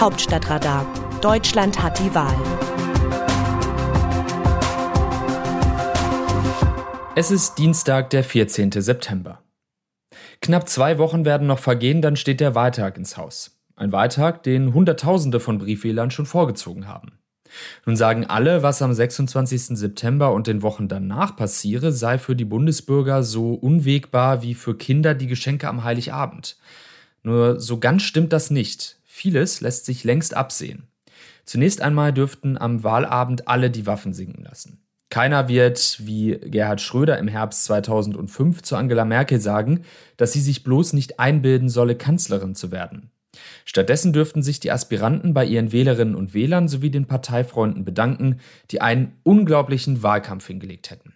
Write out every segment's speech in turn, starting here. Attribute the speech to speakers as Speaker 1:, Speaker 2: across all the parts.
Speaker 1: Hauptstadtradar. Deutschland hat die Wahl.
Speaker 2: Es ist Dienstag, der 14. September. Knapp zwei Wochen werden noch vergehen, dann steht der Wahltag ins Haus. Ein Wahltag, den Hunderttausende von Briefwählern schon vorgezogen haben. Nun sagen alle, was am 26. September und den Wochen danach passiere, sei für die Bundesbürger so unwegbar wie für Kinder die Geschenke am Heiligabend. Nur so ganz stimmt das nicht. Vieles lässt sich längst absehen. Zunächst einmal dürften am Wahlabend alle die Waffen sinken lassen. Keiner wird, wie Gerhard Schröder im Herbst 2005 zu Angela Merkel sagen, dass sie sich bloß nicht einbilden solle, Kanzlerin zu werden. Stattdessen dürften sich die Aspiranten bei ihren Wählerinnen und Wählern sowie den Parteifreunden bedanken, die einen unglaublichen Wahlkampf hingelegt hätten.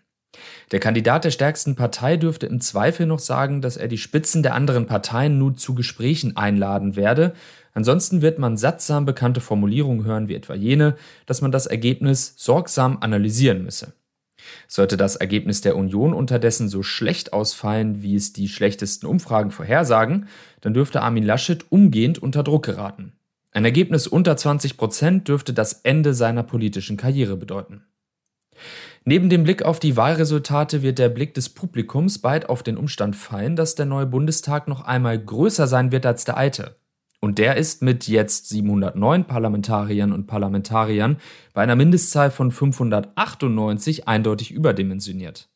Speaker 2: Der Kandidat der stärksten Partei dürfte im Zweifel noch sagen, dass er die Spitzen der anderen Parteien nun zu Gesprächen einladen werde. Ansonsten wird man sattsam bekannte Formulierungen hören, wie etwa jene, dass man das Ergebnis sorgsam analysieren müsse. Sollte das Ergebnis der Union unterdessen so schlecht ausfallen, wie es die schlechtesten Umfragen vorhersagen, dann dürfte Armin Laschet umgehend unter Druck geraten. Ein Ergebnis unter 20 Prozent dürfte das Ende seiner politischen Karriere bedeuten. Neben dem Blick auf die Wahlresultate wird der Blick des Publikums bald auf den Umstand fallen, dass der neue Bundestag noch einmal größer sein wird als der alte. Und der ist mit jetzt 709 Parlamentariern und Parlamentariern bei einer Mindestzahl von 598 eindeutig überdimensioniert.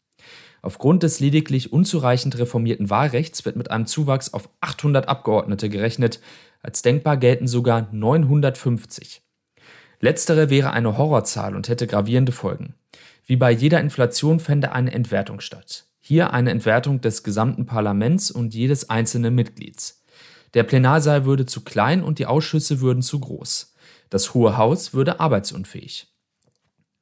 Speaker 2: Aufgrund des lediglich unzureichend reformierten Wahlrechts wird mit einem Zuwachs auf 800 Abgeordnete gerechnet, als denkbar gelten sogar 950. Letztere wäre eine Horrorzahl und hätte gravierende Folgen. Wie bei jeder Inflation fände eine Entwertung statt. Hier eine Entwertung des gesamten Parlaments und jedes einzelnen Mitglieds. Der Plenarsaal würde zu klein und die Ausschüsse würden zu groß. Das Hohe Haus würde arbeitsunfähig.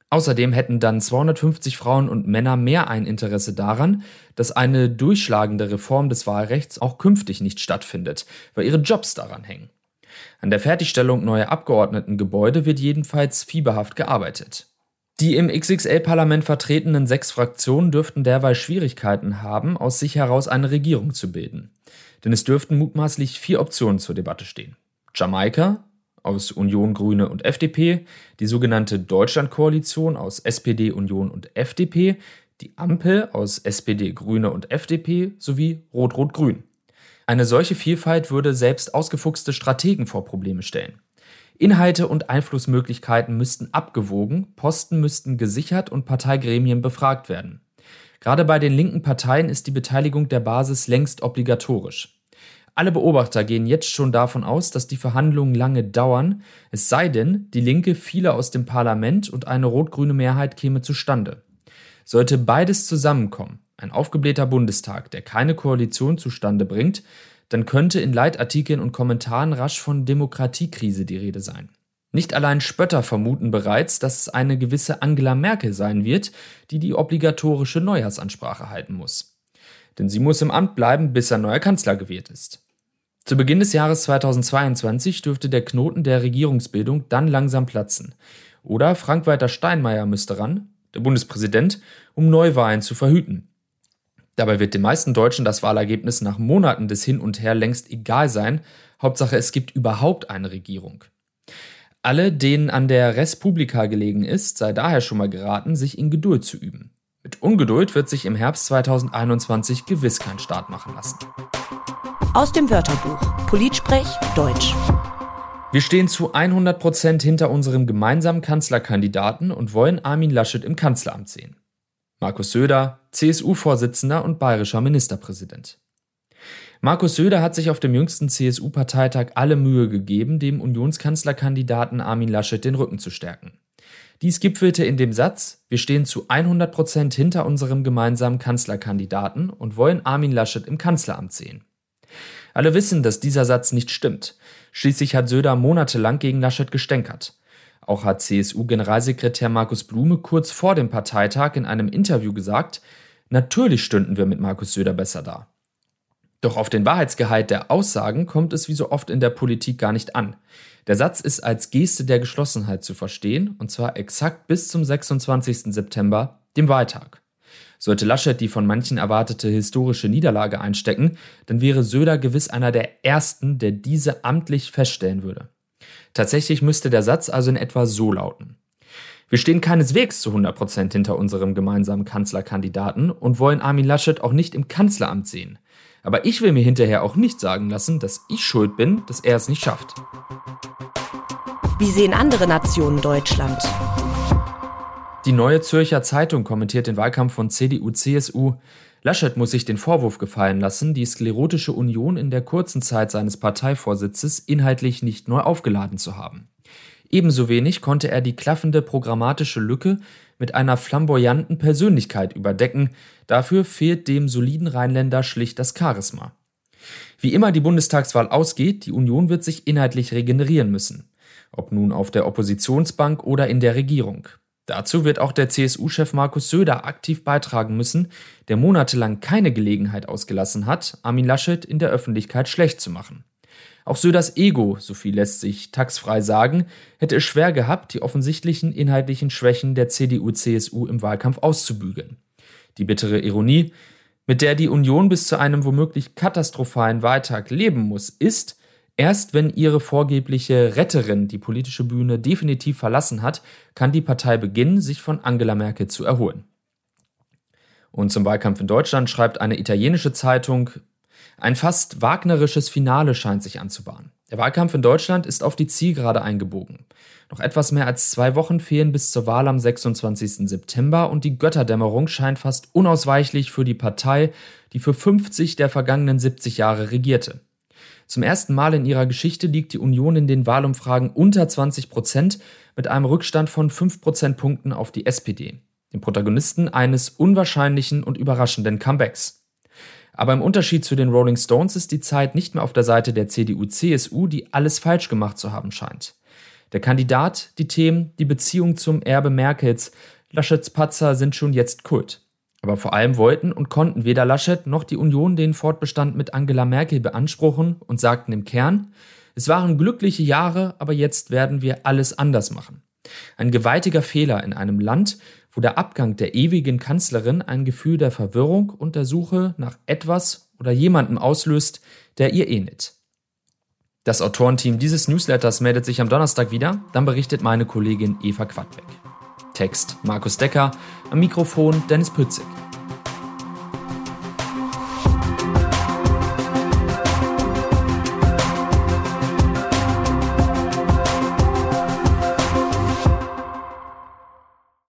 Speaker 2: Außerdem hätten dann 250 Frauen und Männer mehr ein Interesse daran, dass eine durchschlagende Reform des Wahlrechts auch künftig nicht stattfindet, weil ihre Jobs daran hängen. An der Fertigstellung neuer Abgeordnetengebäude wird jedenfalls fieberhaft gearbeitet. Die im XXL-Parlament vertretenen sechs Fraktionen dürften derweil Schwierigkeiten haben, aus sich heraus eine Regierung zu bilden denn es dürften mutmaßlich vier Optionen zur Debatte stehen. Jamaika aus Union, Grüne und FDP, die sogenannte Deutschlandkoalition aus SPD, Union und FDP, die Ampel aus SPD, Grüne und FDP sowie Rot-Rot-Grün. Eine solche Vielfalt würde selbst ausgefuchste Strategen vor Probleme stellen. Inhalte und Einflussmöglichkeiten müssten abgewogen, Posten müssten gesichert und Parteigremien befragt werden. Gerade bei den linken Parteien ist die Beteiligung der Basis längst obligatorisch. Alle Beobachter gehen jetzt schon davon aus, dass die Verhandlungen lange dauern, es sei denn, die Linke fiele aus dem Parlament und eine rot-grüne Mehrheit käme zustande. Sollte beides zusammenkommen, ein aufgeblähter Bundestag, der keine Koalition zustande bringt, dann könnte in Leitartikeln und Kommentaren rasch von Demokratiekrise die Rede sein. Nicht allein Spötter vermuten bereits, dass es eine gewisse Angela Merkel sein wird, die die obligatorische Neujahrsansprache halten muss. Denn sie muss im Amt bleiben, bis ein neuer Kanzler gewählt ist. Zu Beginn des Jahres 2022 dürfte der Knoten der Regierungsbildung dann langsam platzen. Oder Frank-Walter Steinmeier müsste ran, der Bundespräsident, um Neuwahlen zu verhüten. Dabei wird den meisten Deutschen das Wahlergebnis nach Monaten des Hin und Her längst egal sein. Hauptsache, es gibt überhaupt eine Regierung. Alle, denen an der Respublika gelegen ist, sei daher schon mal geraten, sich in Geduld zu üben. Mit Ungeduld wird sich im Herbst 2021 gewiss kein Start machen lassen.
Speaker 1: Aus dem Wörterbuch Politsprech Deutsch.
Speaker 2: Wir stehen zu 100 Prozent hinter unserem gemeinsamen Kanzlerkandidaten und wollen Armin Laschet im Kanzleramt sehen. Markus Söder, CSU-Vorsitzender und bayerischer Ministerpräsident. Markus Söder hat sich auf dem jüngsten CSU-Parteitag alle Mühe gegeben, dem Unionskanzlerkandidaten Armin Laschet den Rücken zu stärken. Dies gipfelte in dem Satz, wir stehen zu 100 Prozent hinter unserem gemeinsamen Kanzlerkandidaten und wollen Armin Laschet im Kanzleramt sehen. Alle wissen, dass dieser Satz nicht stimmt. Schließlich hat Söder monatelang gegen Laschet gestänkert. Auch hat CSU-Generalsekretär Markus Blume kurz vor dem Parteitag in einem Interview gesagt, natürlich stünden wir mit Markus Söder besser da. Doch auf den Wahrheitsgehalt der Aussagen kommt es wie so oft in der Politik gar nicht an. Der Satz ist als Geste der Geschlossenheit zu verstehen, und zwar exakt bis zum 26. September, dem Wahltag. Sollte Laschet die von manchen erwartete historische Niederlage einstecken, dann wäre Söder gewiss einer der Ersten, der diese amtlich feststellen würde. Tatsächlich müsste der Satz also in etwa so lauten. Wir stehen keineswegs zu 100 Prozent hinter unserem gemeinsamen Kanzlerkandidaten und wollen Armin Laschet auch nicht im Kanzleramt sehen. Aber ich will mir hinterher auch nicht sagen lassen, dass ich schuld bin, dass er es nicht schafft.
Speaker 1: Wie sehen andere Nationen Deutschland?
Speaker 2: Die Neue Zürcher Zeitung kommentiert den Wahlkampf von CDU-CSU. Laschet muss sich den Vorwurf gefallen lassen, die Sklerotische Union in der kurzen Zeit seines Parteivorsitzes inhaltlich nicht neu aufgeladen zu haben. Ebenso wenig konnte er die klaffende programmatische Lücke mit einer flamboyanten Persönlichkeit überdecken, dafür fehlt dem soliden Rheinländer schlicht das Charisma. Wie immer die Bundestagswahl ausgeht, die Union wird sich inhaltlich regenerieren müssen, ob nun auf der Oppositionsbank oder in der Regierung. Dazu wird auch der CSU-Chef Markus Söder aktiv beitragen müssen, der monatelang keine Gelegenheit ausgelassen hat, Armin Laschet in der Öffentlichkeit schlecht zu machen. Auch Söders Ego, so viel lässt sich taxfrei sagen, hätte es schwer gehabt, die offensichtlichen inhaltlichen Schwächen der CDU-CSU im Wahlkampf auszubügeln. Die bittere Ironie, mit der die Union bis zu einem womöglich katastrophalen Wahltag leben muss, ist, erst wenn ihre vorgebliche Retterin die politische Bühne definitiv verlassen hat, kann die Partei beginnen, sich von Angela Merkel zu erholen. Und zum Wahlkampf in Deutschland schreibt eine italienische Zeitung, ein fast wagnerisches Finale scheint sich anzubahnen. Der Wahlkampf in Deutschland ist auf die Zielgerade eingebogen. Noch etwas mehr als zwei Wochen fehlen bis zur Wahl am 26. September und die Götterdämmerung scheint fast unausweichlich für die Partei, die für 50 der vergangenen 70 Jahre regierte. Zum ersten Mal in ihrer Geschichte liegt die Union in den Wahlumfragen unter 20 Prozent mit einem Rückstand von 5 Prozentpunkten auf die SPD, den Protagonisten eines unwahrscheinlichen und überraschenden Comebacks. Aber im Unterschied zu den Rolling Stones ist die Zeit nicht mehr auf der Seite der CDU-CSU, die alles falsch gemacht zu haben scheint. Der Kandidat, die Themen, die Beziehung zum Erbe Merkels, Laschets Patzer sind schon jetzt Kult. Aber vor allem wollten und konnten weder Laschet noch die Union den Fortbestand mit Angela Merkel beanspruchen und sagten im Kern, es waren glückliche Jahre, aber jetzt werden wir alles anders machen. Ein gewaltiger Fehler in einem Land, wo der Abgang der ewigen Kanzlerin ein Gefühl der Verwirrung und der Suche nach etwas oder jemandem auslöst, der ihr ähnelt. Das Autorenteam dieses Newsletters meldet sich am Donnerstag wieder, dann berichtet meine Kollegin Eva Quadbeck. Text Markus Decker, am Mikrofon Dennis Pützig.